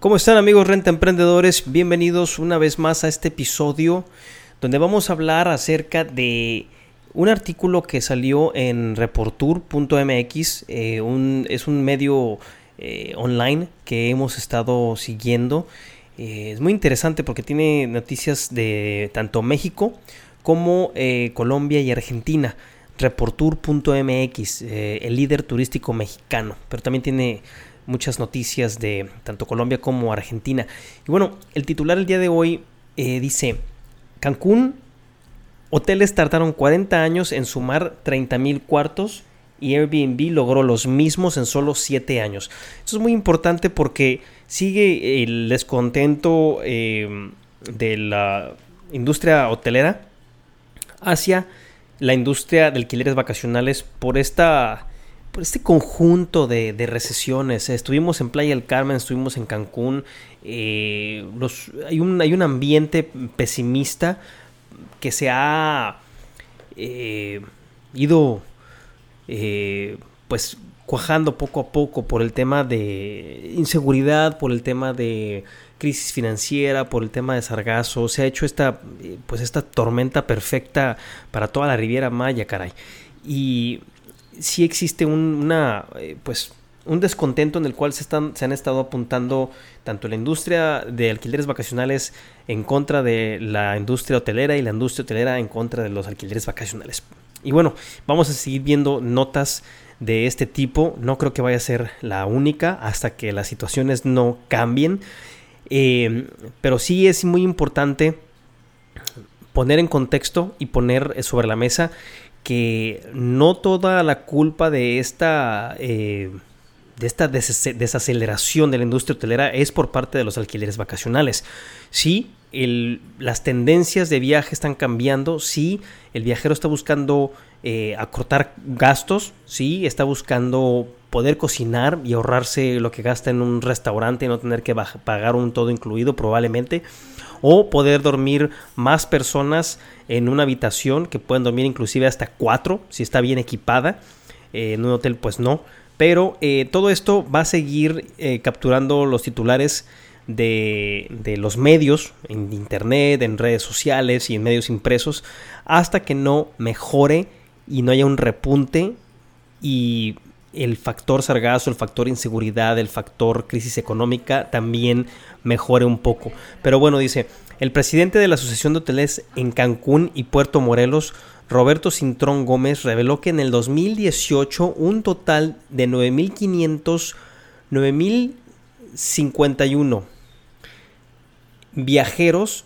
¿Cómo están amigos Renta Emprendedores? Bienvenidos una vez más a este episodio donde vamos a hablar acerca de un artículo que salió en reportur.mx, eh, es un medio eh, online que hemos estado siguiendo. Eh, es muy interesante porque tiene noticias de tanto México como Colombia y Argentina. Reportur.mx, el líder turístico mexicano, pero también tiene muchas noticias de tanto Colombia como Argentina. Y bueno, el titular el día de hoy eh, dice, Cancún, hoteles tardaron 40 años en sumar 30 mil cuartos y Airbnb logró los mismos en solo 7 años. Esto es muy importante porque sigue el descontento eh, de la industria hotelera hacia la industria de alquileres vacacionales por esta este conjunto de, recesiones. Estuvimos en Playa del Carmen, estuvimos en Cancún. eh, hay, un, ambiente pesimista que se ha eh, ido eh, pues cuajando poco a poco por el tema de inseguridad, por el tema de crisis financiera, por el tema de sargazo, se ha hecho esta eh, pues esta tormenta perfecta para toda la Riviera Maya, caray. Y sí existe un, una eh, pues un descontento en el cual se, están, se han estado apuntando tanto la industria de alquileres vacacionales en contra de la industria hotelera y la industria hotelera en contra de los alquileres vacacionales. Y bueno, vamos a seguir viendo notas de este tipo. No creo que vaya a ser la única hasta que las situaciones no cambien. Eh, pero sí es muy importante poner en contexto y poner sobre la mesa que no toda la culpa de esta eh, de esta des- desaceleración de la industria hotelera es por parte de los alquileres vacacionales. Sí, las tendencias de viaje están cambiando, sí, el viajero está buscando eh, acortar gastos, sí, está buscando poder cocinar y ahorrarse lo que gasta en un restaurante y no tener que pagar un todo incluido probablemente o poder dormir más personas en una habitación que pueden dormir inclusive hasta cuatro si está bien equipada. Eh, en un hotel pues no. Pero eh, todo esto va a seguir eh, capturando los titulares de, de los medios en internet en redes sociales y en medios impresos hasta que no mejore y no haya un repunte y el factor sargazo, el factor inseguridad, el factor crisis económica también mejore un poco. Pero bueno, dice, el presidente de la Asociación de Hoteles en Cancún y Puerto Morelos, Roberto Cintrón Gómez, reveló que en el 2018 un total de 9.500, 9.051 viajeros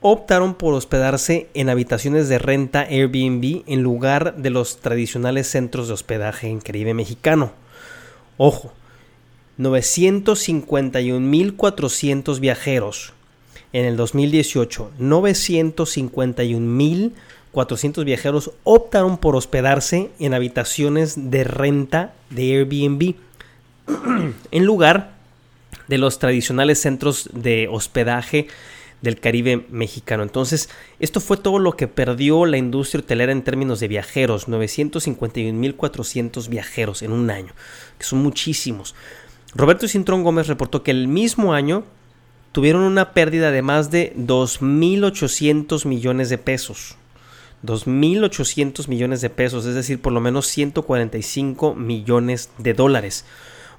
optaron por hospedarse en habitaciones de renta Airbnb en lugar de los tradicionales centros de hospedaje en Caribe mexicano. Ojo, 951.400 viajeros en el 2018. 951.400 viajeros optaron por hospedarse en habitaciones de renta de Airbnb en lugar de los tradicionales centros de hospedaje del Caribe mexicano. Entonces, esto fue todo lo que perdió la industria hotelera en términos de viajeros, 951.400 viajeros en un año, que son muchísimos. Roberto Cintrón Gómez reportó que el mismo año tuvieron una pérdida de más de 2.800 millones de pesos. 2.800 millones de pesos, es decir, por lo menos 145 millones de dólares,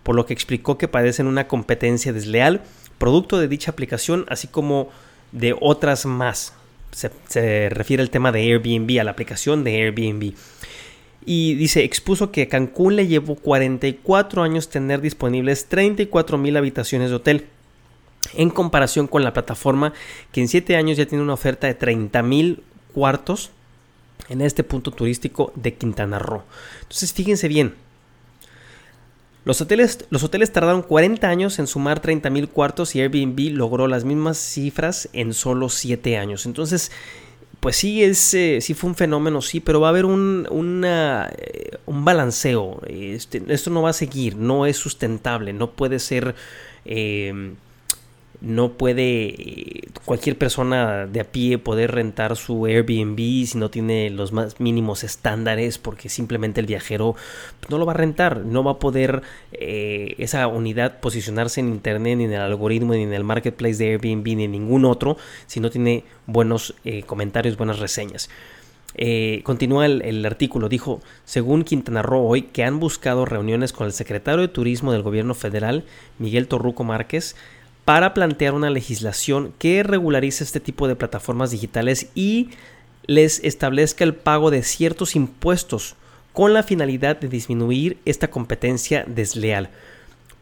por lo que explicó que padecen una competencia desleal, producto de dicha aplicación, así como de otras más. Se, refiere al tema de Airbnb, a la aplicación de Airbnb. Y dice, expuso que Cancún le llevó 44 años tener disponibles 34 mil habitaciones de hotel. En comparación con la plataforma que en 7 años ya tiene una oferta de 30 mil cuartos en este punto turístico de Quintana Roo. Entonces fíjense bien, Los hoteles, los hoteles tardaron 40 años en sumar 30 mil cuartos y Airbnb logró las mismas cifras en solo 7 años. Entonces, pues sí, es, eh, sí fue un fenómeno, sí, pero va a haber un, eh, un balanceo. Este, esto no va a seguir, no es sustentable, no puede ser... Eh, no puede eh, cualquier persona de a pie poder rentar su Airbnb si no tiene los más mínimos estándares porque simplemente el viajero pues, no lo va a rentar, no va a poder eh, esa unidad posicionarse en internet ni en el algoritmo ni en el marketplace de Airbnb ni en ningún otro si no tiene buenos eh, comentarios, buenas reseñas. continúa el, el, artículo, dijo, según Quintana Roo hoy, que han buscado reuniones con el secretario de Turismo del gobierno federal, Miguel Torruco Márquez, para plantear una legislación que regularice este tipo de plataformas digitales y les establezca el pago de ciertos impuestos con la finalidad de disminuir esta competencia desleal.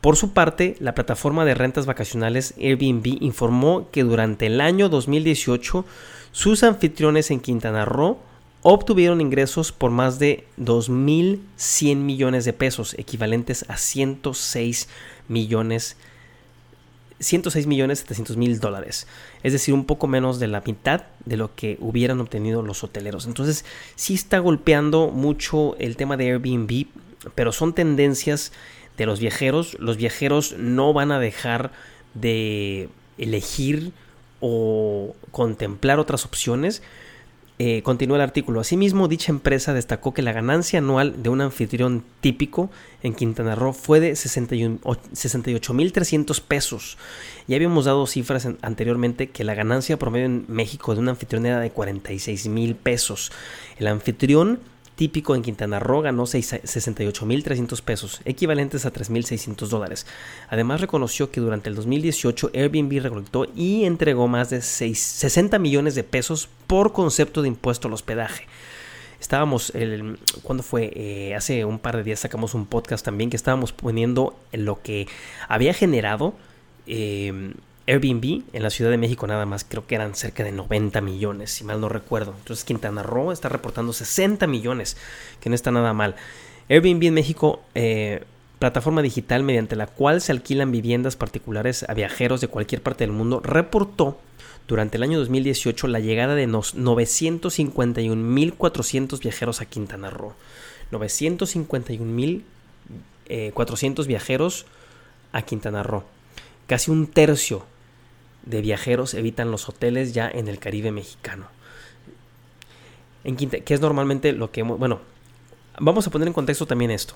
Por su parte, la plataforma de rentas vacacionales Airbnb informó que durante el año 2018 sus anfitriones en Quintana Roo obtuvieron ingresos por más de 2.100 millones de pesos, equivalentes a 106 millones de 106 millones 700 mil dólares. Es decir, un poco menos de la mitad de lo que hubieran obtenido los hoteleros. Entonces, sí está golpeando mucho el tema de Airbnb, pero son tendencias de los viajeros. Los viajeros no van a dejar de elegir o contemplar otras opciones eh, continúa el artículo. Asimismo, dicha empresa destacó que la ganancia anual de un anfitrión típico en Quintana Roo fue de 68.300 pesos. Ya habíamos dado cifras anteriormente que la ganancia promedio en México de un anfitrión era de 46.000 pesos. El anfitrión típico en Quintana Roo ganó 68.300 pesos, equivalentes a 3.600 dólares. Además reconoció que durante el 2018 Airbnb recolectó y entregó más de 60 millones de pesos por concepto de impuesto al hospedaje. Estábamos, el, ¿cuándo fue? Eh, hace un par de días sacamos un podcast también que estábamos poniendo lo que había generado eh, Airbnb en la Ciudad de México nada más creo que eran cerca de 90 millones, si mal no recuerdo. Entonces Quintana Roo está reportando 60 millones, que no está nada mal. Airbnb en México, eh, plataforma digital mediante la cual se alquilan viviendas particulares a viajeros de cualquier parte del mundo, reportó durante el año 2018 la llegada de 951.400 viajeros a Quintana Roo. 951.400 eh, viajeros a Quintana Roo. Casi un tercio de viajeros evitan los hoteles ya en el Caribe mexicano. En que es normalmente lo que bueno, vamos a poner en contexto también esto.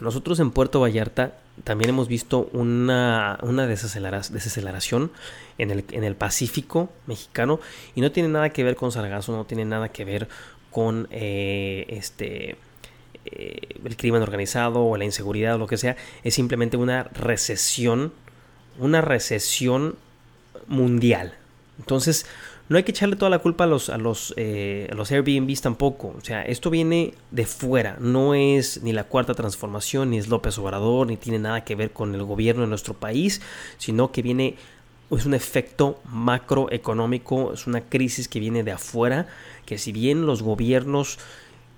Nosotros en Puerto Vallarta también hemos visto una, una desaceleración en el, en el Pacífico mexicano y no tiene nada que ver con sargazo, no tiene nada que ver con eh, este eh, el crimen organizado o la inseguridad o lo que sea, es simplemente una recesión, una recesión mundial. Entonces, no hay que echarle toda la culpa a los, a los, eh, a los Airbnbs tampoco. O sea, esto viene de fuera. No es ni la cuarta transformación, ni es López Obrador, ni tiene nada que ver con el gobierno de nuestro país, sino que viene, es un efecto macroeconómico, es una crisis que viene de afuera, que si bien los gobiernos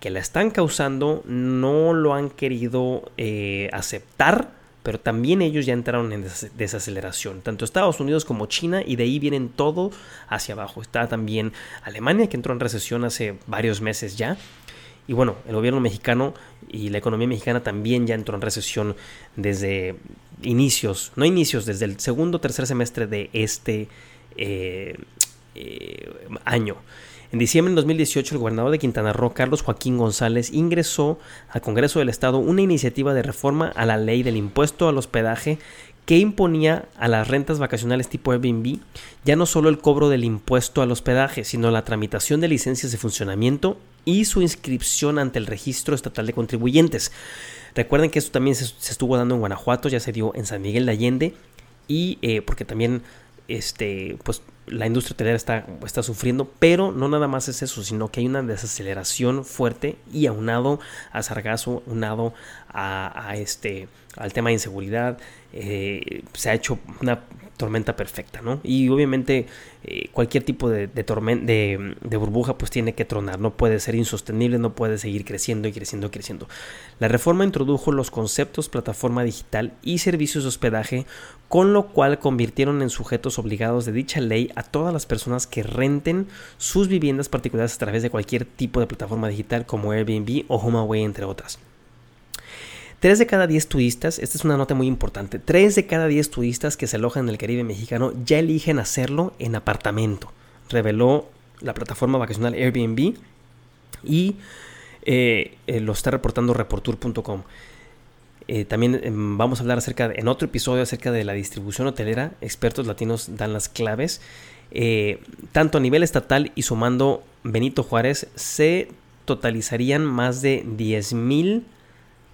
que la están causando no lo han querido eh, aceptar, pero también ellos ya entraron en desaceleración, tanto Estados Unidos como China, y de ahí vienen todo hacia abajo. Está también Alemania, que entró en recesión hace varios meses ya. Y bueno, el gobierno mexicano y la economía mexicana también ya entró en recesión desde inicios, no inicios, desde el segundo o tercer semestre de este eh, eh, año. En diciembre de 2018, el gobernador de Quintana Roo, Carlos Joaquín González, ingresó al Congreso del Estado una iniciativa de reforma a la ley del impuesto al hospedaje que imponía a las rentas vacacionales tipo Airbnb ya no solo el cobro del impuesto al hospedaje, sino la tramitación de licencias de funcionamiento y su inscripción ante el registro estatal de contribuyentes. Recuerden que esto también se, estuvo dando en Guanajuato, ya se dio en San Miguel de Allende y eh, porque también este, pues la industria hotelera está, está sufriendo, pero no nada más es eso, sino que hay una desaceleración fuerte y aunado a sargazo, aunado a, a este, al tema de inseguridad, eh, se ha hecho una tormenta perfecta, ¿no? Y obviamente eh, cualquier tipo de, de, de, burbuja pues tiene que tronar, no puede ser insostenible, no puede seguir creciendo y creciendo y creciendo. La reforma introdujo los conceptos plataforma digital y servicios de hospedaje, con lo cual convirtieron en sujetos obligados de dicha ley todas las personas que renten sus viviendas particulares a través de cualquier tipo de plataforma digital como Airbnb o HomeAway, entre otras. 3 de cada 10 turistas, esta es una nota muy importante, 3 de cada 10 turistas que se alojan en el Caribe mexicano ya eligen hacerlo en apartamento, reveló la plataforma vacacional Airbnb y eh, eh, lo está reportando reportour.com. Eh, también eh, vamos a hablar acerca, en otro episodio, acerca de la distribución hotelera. Expertos latinos dan las claves. Eh, tanto a nivel estatal y sumando Benito Juárez, se totalizarían más de 10 mil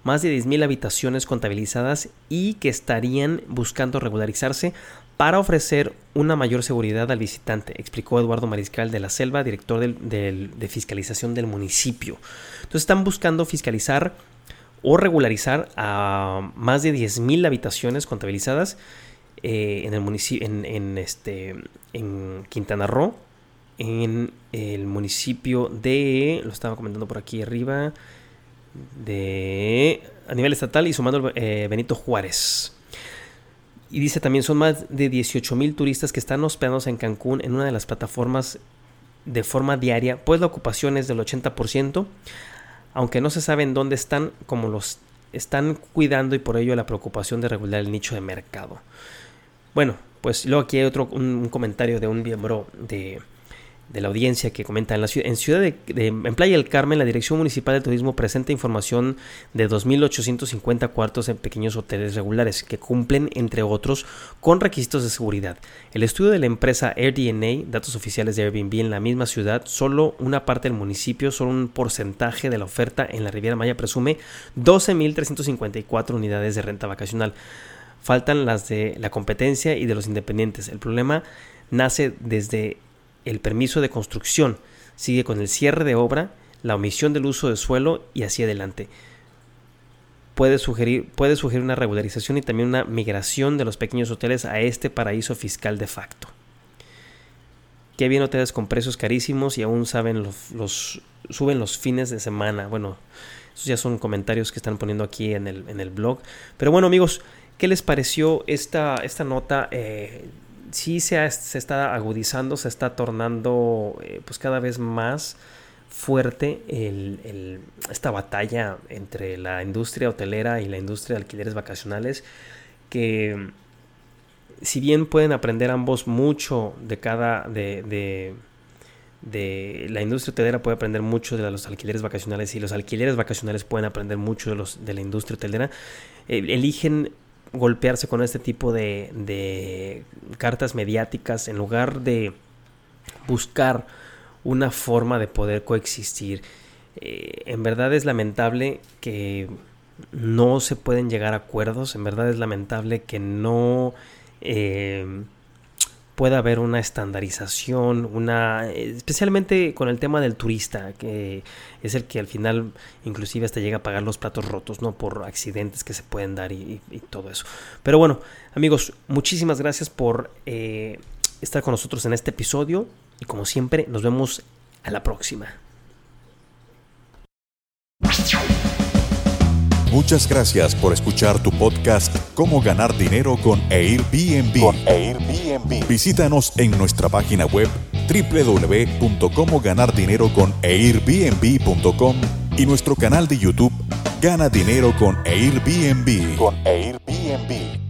más de 10.000 habitaciones contabilizadas y que estarían buscando regularizarse para ofrecer una mayor seguridad al visitante, explicó Eduardo Mariscal de la Selva, director de fiscalización del municipio. Entonces están buscando fiscalizar o regularizar a más de 10.000 habitaciones contabilizadas eh, en el municipio, en, este, en Quintana Roo, en el municipio de, lo estaba comentando por aquí arriba, de a nivel estatal y sumando eh, Benito Juárez. Y dice también son más de 18 mil turistas que están hospedados en Cancún en una de las plataformas de forma diaria, pues la ocupación es del 80%, aunque no se sabe en dónde están, como los están cuidando y por ello la preocupación de regular el nicho de mercado. Bueno, pues luego aquí hay otro un, un comentario de un miembro de, de la audiencia que comenta en la ciudad, en ciudad de, en Playa del Carmen la Dirección Municipal de Turismo presenta información de 2.850 cuartos en pequeños hoteles regulares que cumplen entre otros con requisitos de seguridad. El estudio de la empresa AirDNA, datos oficiales de Airbnb en la misma ciudad, solo una parte del municipio, solo un porcentaje de la oferta en la Riviera Maya presume 12.354 unidades de renta vacacional. Faltan las de la competencia y de los independientes. El problema nace desde el permiso de construcción, sigue con el cierre de obra, la omisión del uso de suelo y así adelante. Puede sugerir, puede sugerir una regularización y también una migración de los pequeños hoteles a este paraíso fiscal de facto. Qué bien hoteles con precios carísimos y aún saben los, suben los fines de semana. Bueno, esos ya son comentarios que están poniendo aquí en el, en el blog. Pero bueno amigos, ¿qué les pareció esta, esta nota? Eh, sí se, se, está agudizando, se está tornando eh, pues cada vez más fuerte esta batalla entre la industria hotelera y la industria de alquileres vacacionales que si bien pueden aprender ambos mucho de cada de, de, de, la industria hotelera puede aprender mucho de los alquileres vacacionales y los alquileres vacacionales pueden aprender mucho de los de la industria hotelera eh, eligen golpearse con este tipo de, de cartas mediáticas en lugar de buscar una forma de poder coexistir. Eh, en verdad es lamentable que no se pueden llegar a acuerdos, en verdad es lamentable que no eh, pueda haber una estandarización, una especialmente con el tema del turista, que es el que al final inclusive hasta llega a pagar los platos rotos, ¿no? Por accidentes que se pueden dar y, todo eso. Pero bueno, amigos, muchísimas gracias por eh, estar con nosotros en este episodio y como siempre, nos vemos a la próxima. Muchas gracias por escuchar tu podcast Cómo ganar dinero con Airbnb. Con Airbnb. Visítanos en nuestra página web www.comoganardineroconairbnb.com y nuestro canal de YouTube Gana Dinero con Airbnb. Con Airbnb.